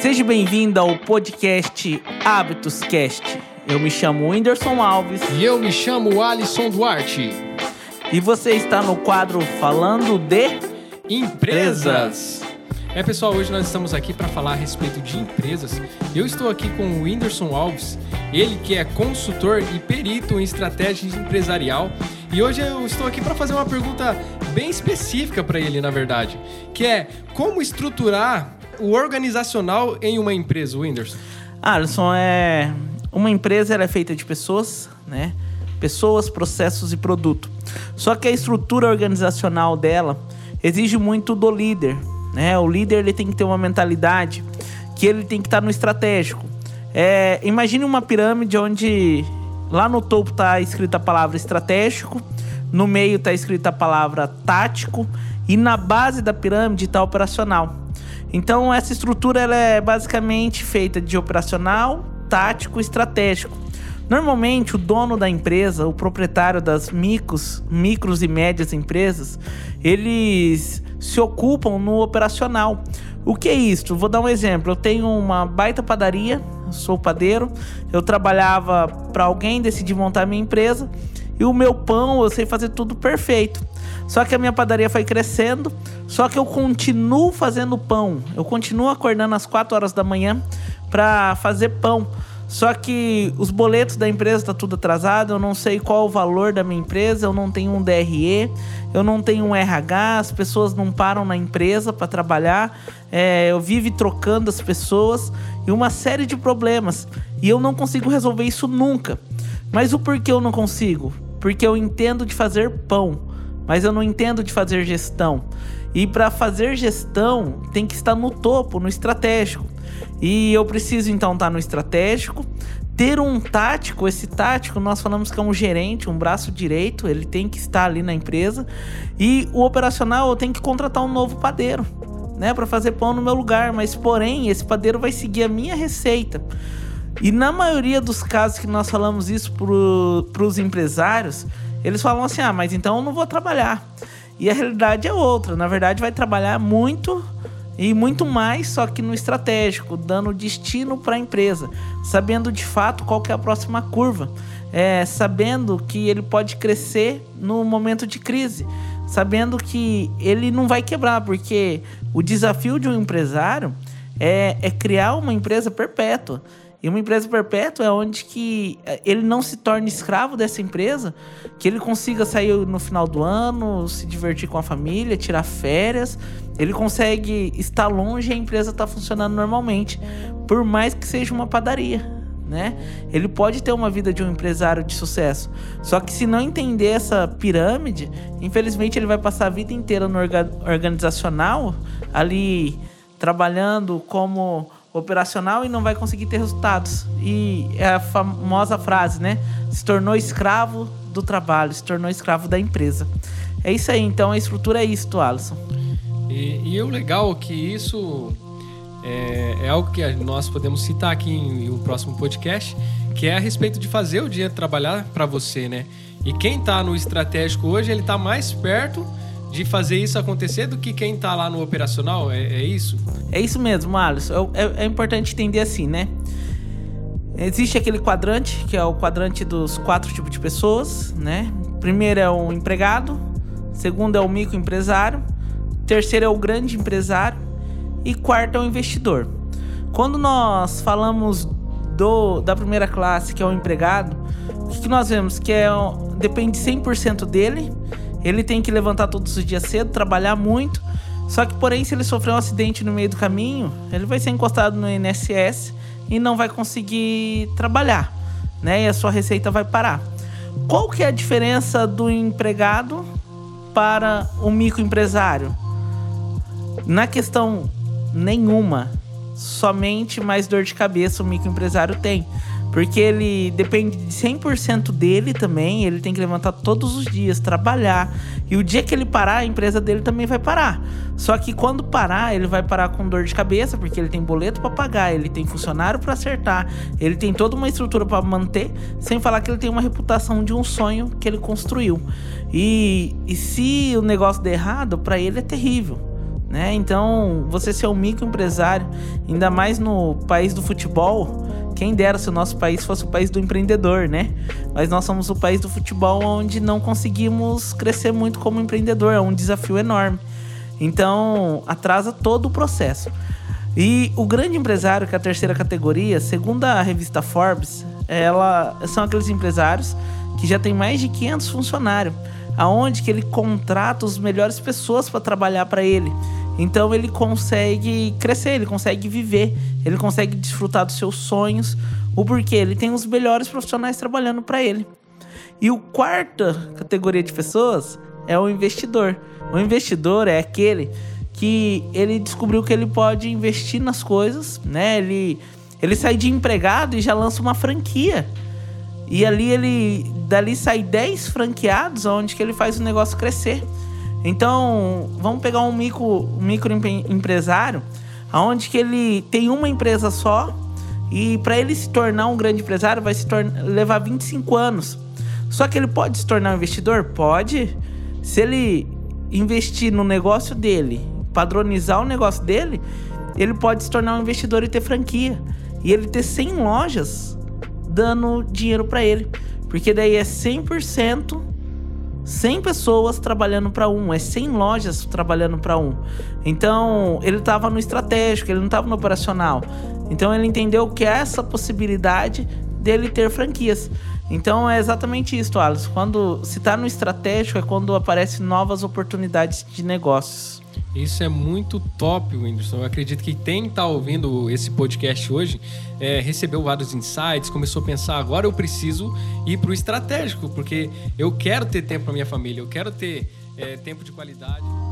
Seja bem-vindo ao podcast Hábitos Cast. Eu me chamo Whindersson Alves E eu me chamo Alisson Duarte. e você está no quadro Falando de Empresas. É, pessoal, hoje nós estamos aqui para falar a respeito de empresas. Eu estou aqui com o Whindersson Alves, ele que é consultor e perito em estratégia empresarial. E hoje eu estou aqui para fazer uma pergunta bem específica para ele, na verdade, que é como estruturar o organizacional em uma empresa, Whindersson? Alisson, é uma empresa é feita de pessoas, né? Pessoas, processos e produto. Só que a estrutura organizacional dela exige muito do líder, né? O líder ele tem que ter uma mentalidade que ele tem que estar no estratégico. É, imagine uma pirâmide onde lá no topo está escrita a palavra estratégico, no meio está escrita a palavra tático e na base da pirâmide está operacional. Então essa estrutura ela é basicamente feita de operacional, tático e estratégico. Normalmente o dono da empresa, o proprietário das micros, micros e médias empresas, eles se ocupam no operacional. O que é isso? Vou dar um exemplo. Eu tenho uma baita padaria, sou padeiro. Eu trabalhava para alguém, decidi montar minha empresa e o meu pão eu sei fazer tudo perfeito. Só que a minha padaria foi crescendo, só que eu continuo fazendo pão. Eu continuo acordando às 4 horas da manhã para fazer pão. Só que os boletos da empresa tá tudo atrasado, eu não sei qual o valor da minha empresa, eu não tenho um DRE, eu não tenho um RH, as pessoas não param na empresa para trabalhar, é, eu vivo trocando as pessoas e uma série de problemas. E eu não consigo resolver isso nunca. Mas o porquê eu não consigo? Porque eu entendo de fazer pão, mas eu não entendo de fazer gestão. E para fazer gestão tem que estar no topo, no estratégico. E eu preciso então estar no estratégico, ter um tático. Esse tático nós falamos que é um gerente, um braço direito, ele tem que estar ali na empresa. E o operacional eu tenho que contratar um novo padeiro, né, para fazer pão no meu lugar. Mas porém esse padeiro vai seguir a minha receita. E na maioria dos casos que nós falamos isso para os empresários, eles falam assim: ah, mas então eu não vou trabalhar. E a realidade é outra. Na verdade, vai trabalhar muito e muito mais, só que no estratégico, dando destino para a empresa, sabendo de fato qual é a próxima curva, é, sabendo que ele pode crescer no momento de crise, sabendo que ele não vai quebrar, porque o desafio de um empresário é, é criar uma empresa perpétua. E uma empresa perpétua é onde que ele não se torne escravo dessa empresa, que ele consiga sair no final do ano, se divertir com a família, tirar férias. Ele consegue estar longe e a empresa está funcionando normalmente, por mais que seja uma padaria. Né? Ele pode ter uma vida de um empresário de sucesso. Só que se não entender essa pirâmide, infelizmente ele vai passar a vida inteira no orga organizacional, ali trabalhando como operacional e não vai conseguir ter resultados. E é a famosa frase, né? Se tornou escravo do trabalho, se tornou escravo da empresa. É isso aí, então a estrutura é isso, Alisson. E, e o legal é que isso é, é, algo que nós podemos citar aqui em, um próximo podcast, que é a respeito de fazer o dinheiro trabalhar para você, né? E quem está no estratégico hoje, ele está mais perto de fazer isso acontecer do que quem tá lá no operacional? É, é isso? É isso mesmo, Alisson. É, é, é, importante entender assim, né? Existe aquele quadrante, que é o quadrante dos quatro tipos de pessoas, né? Primeiro é o empregado, segundo é o microempresário, terceiro é o grande empresário e quarto é o investidor. Quando nós falamos do, da primeira classe, que é o empregado, o que, que nós vemos? Que é, depende 100% dele, ele tem que levantar todos os dias cedo, trabalhar muito. Só que, porém, se ele sofrer um acidente no meio do caminho, ele vai ser encostado no INSS e não vai conseguir trabalhar, né? E a sua receita vai parar. Qual que é a diferença do empregado para o microempresário? Na questão nenhuma, somente mais dor de cabeça o microempresário tem. Porque ele depende de 100% dele também, ele tem que levantar todos os dias, trabalhar. E o dia que ele parar, a empresa dele também vai parar. Só que quando parar, ele vai parar com dor de cabeça, porque ele tem boleto para pagar, ele tem funcionário para acertar, ele tem toda uma estrutura para manter, sem falar que ele tem uma reputação de um sonho que ele construiu. E, e se o negócio der errado, para ele é terrível né? Então, você ser um microempresário, ainda mais no país do futebol, quem dera se o nosso país fosse o país do empreendedor, né? Mas nós somos o país do futebol onde não conseguimos crescer muito como empreendedor, é um desafio enorme. Então, atrasa todo o processo. E o grande empresário, que é a terceira categoria, segundo a revista Forbes, ela são aqueles empresários que já tem mais de 500 funcionários, aonde que ele contrata as melhores pessoas para trabalhar para ele. Então ele consegue crescer, ele consegue viver, ele consegue desfrutar dos seus sonhos, o porquê ele tem os melhores profissionais trabalhando para ele. E o quarta categoria de pessoas é o investidor. O investidor é aquele que ele descobriu que ele pode investir nas coisas, né? Ele ele sai de empregado e já lança uma franquia. E ali ele dali sai 10 franqueados onde que ele faz o negócio crescer. Então, vamos pegar um micro, um micro empresário, onde que ele tem uma empresa só e para ele se tornar um grande empresário vai se levar 25 anos. Só que ele pode se tornar um investidor? Pode. Se ele investir no negócio dele, padronizar o negócio dele, ele pode se tornar um investidor e ter franquia. E ele ter 100 lojas dando dinheiro para ele. Porque daí é 100% 100 pessoas trabalhando para um, é 100 lojas trabalhando para um. Então, ele estava no estratégico, ele não estava no operacional. Então, ele entendeu que é essa possibilidade dele ter franquias. Então, é exatamente isso, Alisson. Quando se está no estratégico é quando aparecem novas oportunidades de negócios. Isso é muito top, Whindersson. Eu acredito que quem está ouvindo esse podcast hoje é, recebeu vários insights, começou a pensar: agora eu preciso ir para o estratégico, porque eu quero ter tempo para minha família, eu quero ter é, tempo de qualidade.